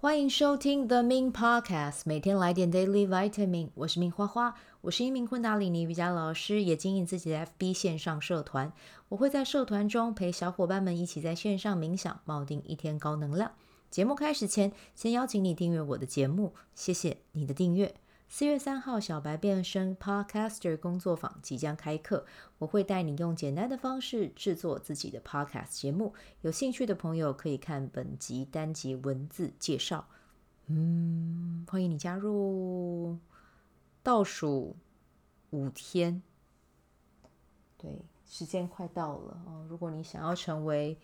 欢迎收听 The Ming Podcast，每天来点 Daily Vitamin。我是明花花，我是一名昆达里尼瑜伽老师，也经营自己的 FB 线上社团。我会在社团中陪小伙伴们一起在线上冥想，锚定一天高能量。节目开始前，先邀请你订阅我的节目，谢谢你的订阅。四月三号，小白变身 Podcaster 工作坊即将开课，我会带你用简单的方式制作自己的 Podcast 节目。有兴趣的朋友可以看本集单集文字介绍。嗯，欢迎你加入。倒数五天，对，时间快到了哦。如果你想要成为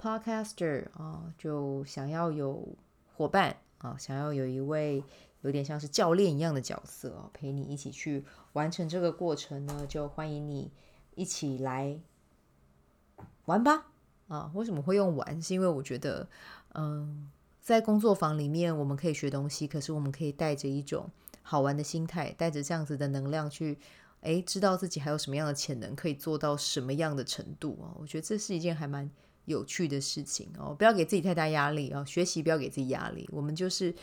Podcaster 啊，就想要有伙伴啊，想要有一位。有点像是教练一样的角色哦，陪你一起去完成这个过程呢，就欢迎你一起来玩吧！啊，为什么会用玩？是因为我觉得，嗯，在工作坊里面我们可以学东西，可是我们可以带着一种好玩的心态，带着这样子的能量去，哎，知道自己还有什么样的潜能，可以做到什么样的程度啊？我觉得这是一件还蛮有趣的事情哦。不要给自己太大压力哦，学习不要给自己压力，我们就是。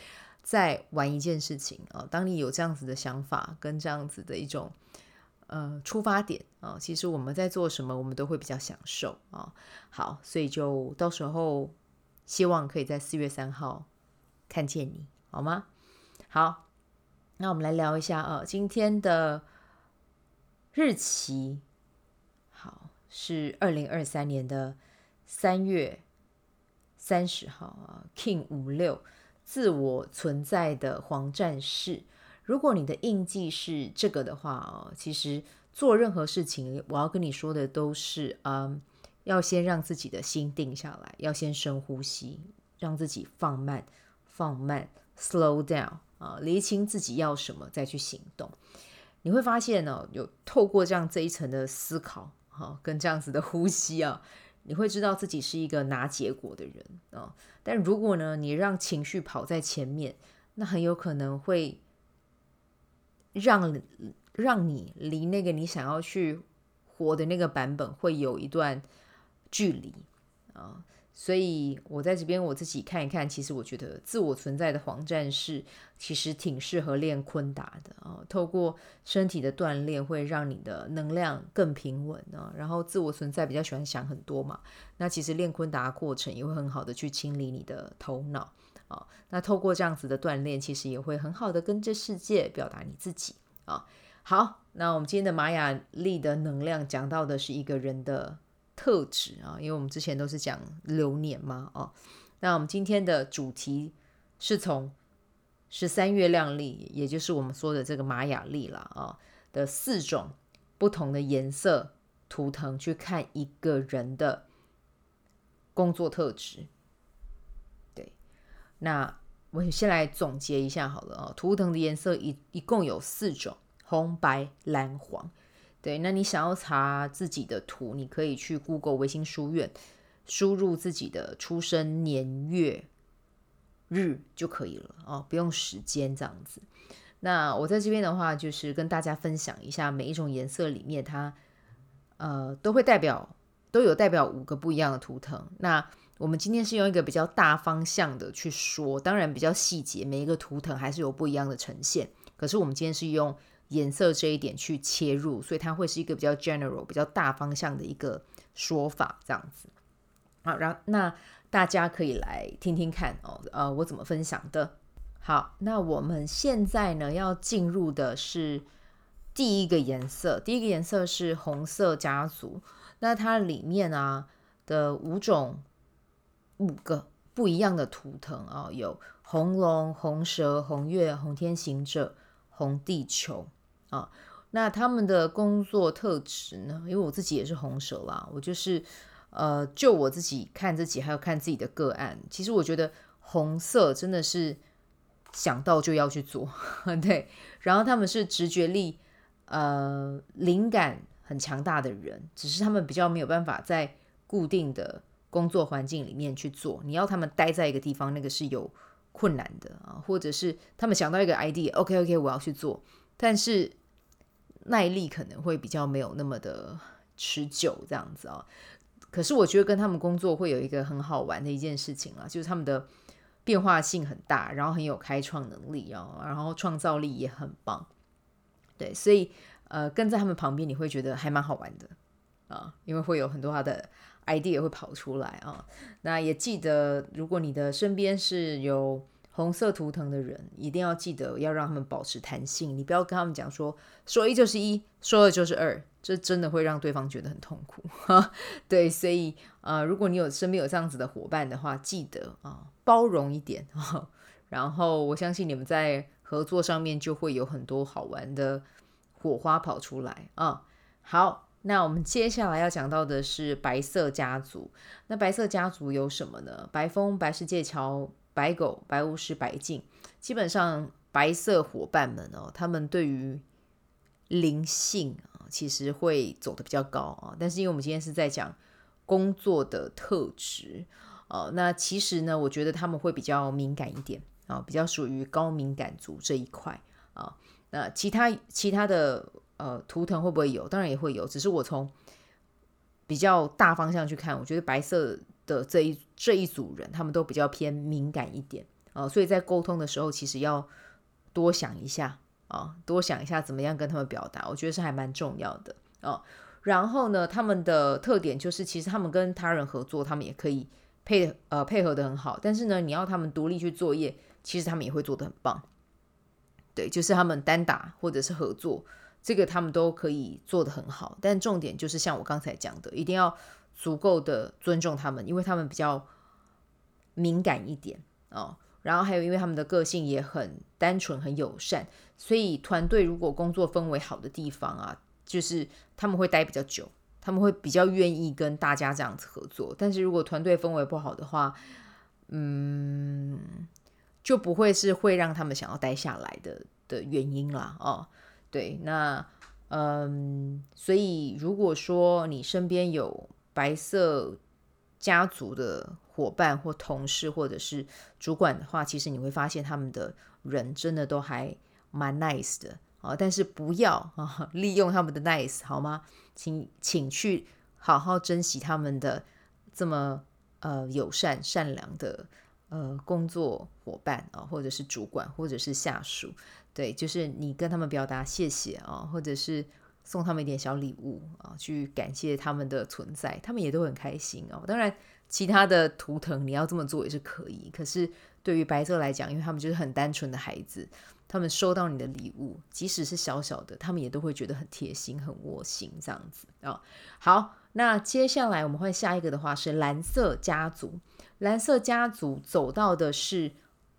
在玩一件事情啊，当你有这样子的想法跟这样子的一种呃出发点啊，其实我们在做什么，我们都会比较享受啊。好，所以就到时候希望可以在四月三号看见你，好吗？好，那我们来聊一下啊，今天的日期好是二零二三年的三月三十号啊，King 五六。自我存在的黄战士，如果你的印记是这个的话哦，其实做任何事情，我要跟你说的都是，嗯，要先让自己的心定下来，要先深呼吸，让自己放慢，放慢，slow down 啊，厘清自己要什么，再去行动。你会发现呢，有透过这样这一层的思考，哈，跟这样子的呼吸啊。你会知道自己是一个拿结果的人啊、但如果呢，你让情绪跑在前面，那很有可能会让让你离那个你想要去活的那个版本会有一段距离啊。所以，我在这边我自己看一看，其实我觉得自我存在的黄战士其实挺适合练昆达的啊。透过身体的锻炼，会让你的能量更平稳啊。然后，自我存在比较喜欢想很多嘛，那其实练昆达过程也会很好的去清理你的头脑啊。那透过这样子的锻炼，其实也会很好的跟这世界表达你自己啊。好，那我们今天的玛雅历的能量讲到的是一个人的。特质啊，因为我们之前都是讲流年嘛，哦，那我们今天的主题是从十三月亮历，也就是我们说的这个玛雅历了啊的四种不同的颜色图腾去看一个人的工作特质。对，那我先来总结一下好了啊，图腾的颜色一一共有四种：红、白、蓝、黄。对，那你想要查自己的图，你可以去 Google 维新书院，输入自己的出生年月日就可以了哦，不用时间这样子。那我在这边的话，就是跟大家分享一下每一种颜色里面它，呃，都会代表都有代表五个不一样的图腾。那我们今天是用一个比较大方向的去说，当然比较细节，每一个图腾还是有不一样的呈现。可是我们今天是用。颜色这一点去切入，所以它会是一个比较 general、比较大方向的一个说法，这样子。好，然后那大家可以来听听看哦，呃，我怎么分享的。好，那我们现在呢要进入的是第一个颜色，第一个颜色是红色家族。那它里面啊的五种五个不一样的图腾啊，有红龙、红蛇、红月、红天行者、红地球。啊，那他们的工作特质呢？因为我自己也是红蛇啦，我就是呃，就我自己看自己，还有看自己的个案，其实我觉得红色真的是想到就要去做，对。然后他们是直觉力呃灵感很强大的人，只是他们比较没有办法在固定的工作环境里面去做。你要他们待在一个地方，那个是有困难的啊，或者是他们想到一个 idea，OK OK，我要去做，但是。耐力可能会比较没有那么的持久，这样子啊。可是我觉得跟他们工作会有一个很好玩的一件事情啊，就是他们的变化性很大，然后很有开创能力哦，然后创造力也很棒。对，所以呃，跟在他们旁边，你会觉得还蛮好玩的啊，因为会有很多他的 idea 会跑出来啊。那也记得，如果你的身边是有红色图腾的人，一定要记得要让他们保持弹性，你不要跟他们讲说说一就是一，说二就是二。这真的会让对方觉得很痛苦，对，所以啊、呃，如果你有身边有这样子的伙伴的话，记得啊、包容一点啊，然后我相信你们在合作上面就会有很多好玩的火花跑出来啊。好，那我们接下来要讲到的是白色家族。那白色家族有什么呢？白风、白世界桥、白狗、白巫师、白镜，基本上白色伙伴们哦，他们对于灵性啊。其实会走得比较高啊，但是因为我们今天是在讲工作的特质啊，那其实呢，我觉得他们会比较敏感一点啊，比较属于高敏感族这一块啊。那其他其他的呃图腾会不会有？当然也会有，只是我从比较大方向去看，我觉得白色的这一这一组人，他们都比较偏敏感一点啊，所以在沟通的时候，其实要多想一下。啊，多想一下怎么样跟他们表达，我觉得是还蛮重要的哦。然后呢，他们的特点就是，其实他们跟他人合作，他们也可以配呃配合得很好。但是呢，你要他们独立去作业，其实他们也会做得很棒。对，就是他们单打或者是合作，这个他们都可以做得很好。但重点就是像我刚才讲的，一定要足够的尊重他们，因为他们比较敏感一点哦。然后还有，因为他们的个性也很单纯、很友善，所以团队如果工作氛围好的地方啊，就是他们会待比较久，他们会比较愿意跟大家这样子合作。但是如果团队氛围不好的话，嗯，就不会是会让他们想要待下来的的原因啦。哦，对，那嗯，所以如果说你身边有白色家族的伙伴或同事或者是主管的话，其实你会发现他们的人真的都还蛮 nice 的啊，但是不要啊利用他们的 nice 好吗？请请去好好珍惜他们的这么呃友善善良的呃工作伙伴啊，或者是主管或者是下属，对，就是你跟他们表达谢谢啊，或者是。送他们一点小礼物啊，去感谢他们的存在，他们也都很开心哦。当然，其他的图腾你要这么做也是可以。可是对于白色来讲，因为他们就是很单纯的孩子，他们收到你的礼物，即使是小小的，他们也都会觉得很贴心、很窝心这样子啊、好，那接下来我们换下一个的话是蓝色家族。蓝色家族走到的是，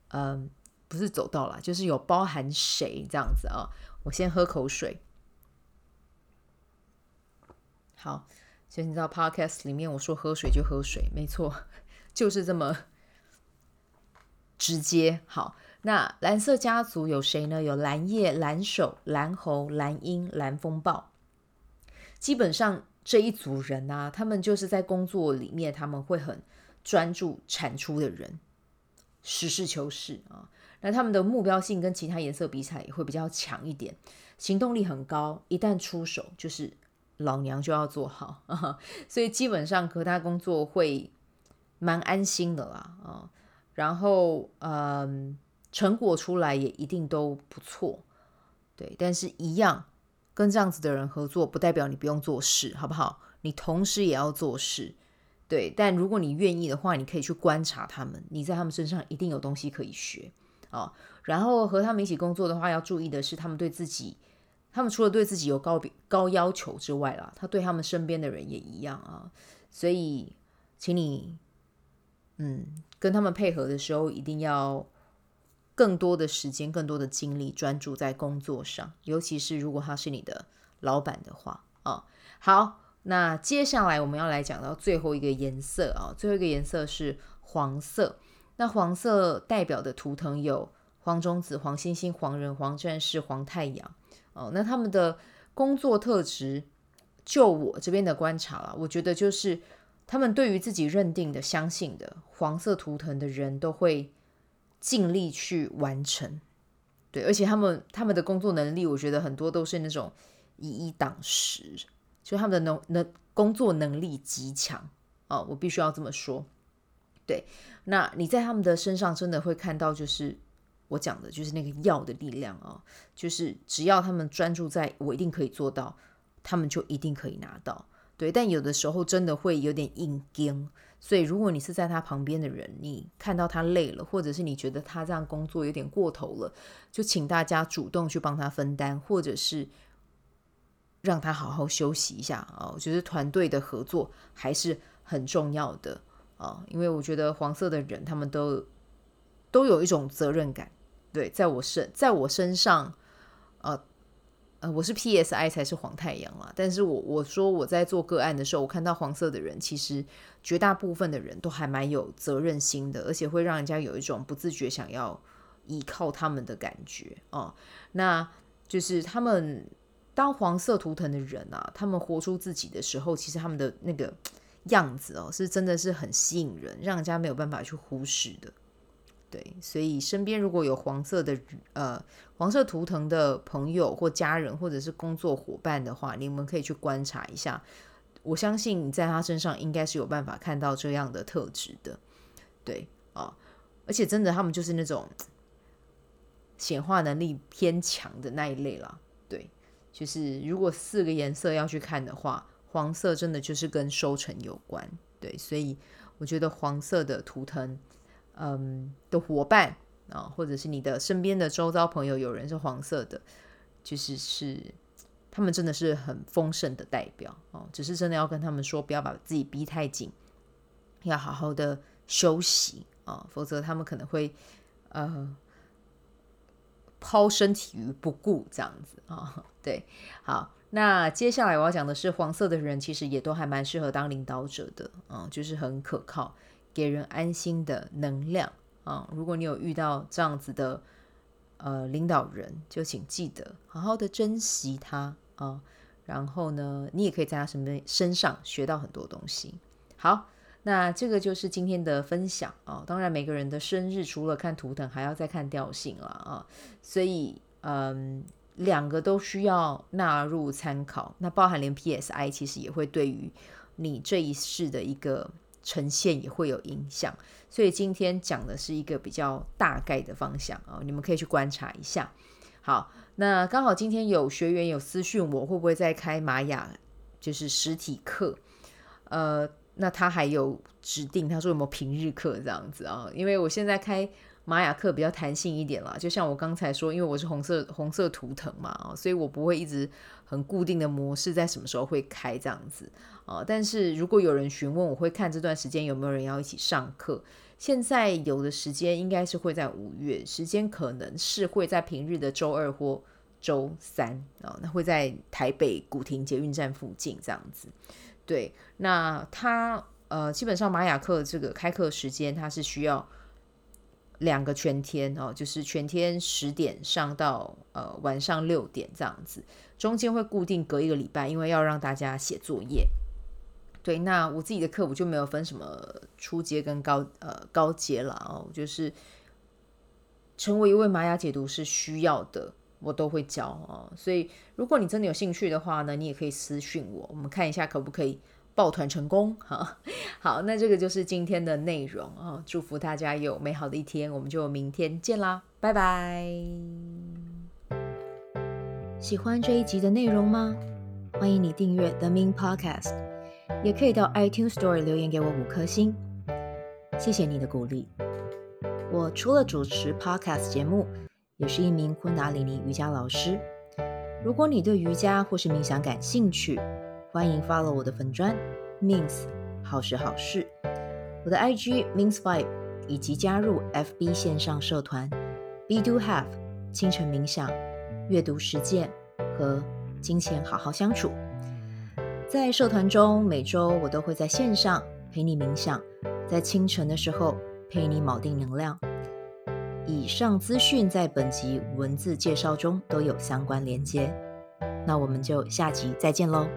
嗯、不是走到了，就是有包含谁这样子啊、我先喝口水。好，所以你知道 Podcast 里面我说喝水就喝水，没错，就是这么直接。好，那蓝色家族有谁呢？有蓝夜、蓝手、蓝猴、蓝鹰、蓝风暴。基本上这一组人啊，他们就是在工作里面他们会很专注产出的人，实事求是啊。那他们的目标性跟其他颜色比起来也会比较强一点，行动力很高，一旦出手就是。老娘就要做好，所以基本上和他工作会蛮安心的啦啊。然后嗯，成果出来也一定都不错，对。但是，一样跟这样子的人合作，不代表你不用做事，好不好？你同时也要做事，对。但如果你愿意的话，你可以去观察他们，你在他们身上一定有东西可以学啊。然后和他们一起工作的话，要注意的是，他们对自己。他们除了对自己有高比高要求之外啦，他对他们身边的人也一样啊。所以，请你，嗯，跟他们配合的时候，一定要更多的时间、更多的精力专注在工作上。尤其是如果他是你的老板的话啊。好，那接下来我们要来讲到最后一个颜色啊，最后一个颜色是黄色。那黄色代表的图腾有黄种子、黄星星、黄人、黄战士、黄太阳。哦，那他们的工作特质，就我这边的观察了，我觉得就是他们对于自己认定的、相信的黄色图腾的人都会尽力去完成，对，而且他们他们的工作能力，我觉得很多都是那种以一挡十，就他们的能能工作能力极强。哦，我必须要这么说，对，那你在他们的身上真的会看到，就是我讲的，就是那个药的力量啊，就是只要他们专注在我一定可以做到，他们就一定可以拿到。对，但有的时候真的会有点硬。所以，如果你是在他旁边的人，你看到他累了，或者是你觉得他这样工作有点过头了，就请大家主动去帮他分担，或者是让他好好休息一下啊。我觉得团队的合作还是很重要的啊，因为我觉得黄色的人他们都都有一种责任感。对，在我身在我身上，呃。呃，我是 PSI 才是黄太阳啊，但是我我说我在做个案的时候，我看到黄色的人，其实绝大部分的人都还蛮有责任心的，而且会让人家有一种不自觉想要依靠他们的感觉哦。那就是他们当黄色图腾的人啊，他们活出自己的时候，其实他们的那个样子哦，是真的是很吸引人，让人家没有办法去忽视的。对，所以身边如果有黄色的呃黄色图腾的朋友或家人或者是工作伙伴的话，你们可以去观察一下。我相信你在他身上应该是有办法看到这样的特质的。对啊，而且真的他们就是那种显化能力偏强的那一类啦。对，就是如果四个颜色要去看的话，黄色真的就是跟收成有关。对，所以我觉得黄色的图腾。嗯，的伙伴啊，或者是你的身边的周遭朋友，有人是黄色的，其实是他们真的是很丰盛的代表哦。只是真的要跟他们说，不要把自己逼太紧，要好好的休息啊，否则他们可能会呃抛身体于不顾这样子啊。对，好，那接下来我要讲的是黄色的人，其实也都还蛮适合当领导者的啊，就是很可靠。给人安心的能量啊！如果你有遇到这样子的呃领导人，就请记得好好的珍惜他啊。然后呢，你也可以在他身边身上学到很多东西。好，那这个就是今天的分享啊。当然，每个人的生日除了看图腾，还要再看调性了啊。所以，嗯，两个都需要纳入参考。那包含连 PSI，其实也会对于你这一世的一个。呈现也会有影响，所以今天讲的是一个比较大概的方向啊，你们可以去观察一下。好，那刚好今天有学员有私讯我，会不会再开玛雅就是实体课？呃，那他还有指定，他说有没有平日课这样子啊？因为我现在开玛雅课比较弹性一点啦，就像我刚才说，因为我是红色红色图腾嘛，所以我不会一直很固定的模式在什么时候会开这样子。啊，但是如果有人询问，我会看这段时间有没有人要一起上课。现在有的时间应该是会在五月，时间可能是会在平日的周二或周三啊，那会在台北古亭捷运站附近这样子。对，那他呃，基本上玛雅课这个开课时间，它是需要两个全天哦，就是全天十点上到呃晚上六点这样子，中间会固定隔一个礼拜，因为要让大家写作业。对，那我自己的课我就没有分什么初阶跟高呃高阶了哦，就是成为一位玛雅解读是需要的，我都会教哦。所以如果你真的有兴趣的话呢，你也可以私讯我，我们看一下可不可以抱团成功哈。好，那这个就是今天的内容啊，祝福大家有美好的一天，我们就明天见啦，拜拜。喜欢这一集的内容吗？欢迎你订阅 The Min Podcast。也可以到 iTunes Store 留言给我五颗星，谢谢你的鼓励。我除了主持 Podcast 节目，也是一名昆达里尼瑜伽老师。如果你对瑜伽或是冥想感兴趣，欢迎 follow 我的粉砖 Mins 好时好事，我的 IG Mins Vibe，以及加入 FB 线上社团 Be Do Have 清晨冥想、阅读实践和金钱好好相处。在社团中，每周我都会在线上陪你冥想，在清晨的时候陪你铆定能量。以上资讯在本集文字介绍中都有相关连接。那我们就下集再见喽。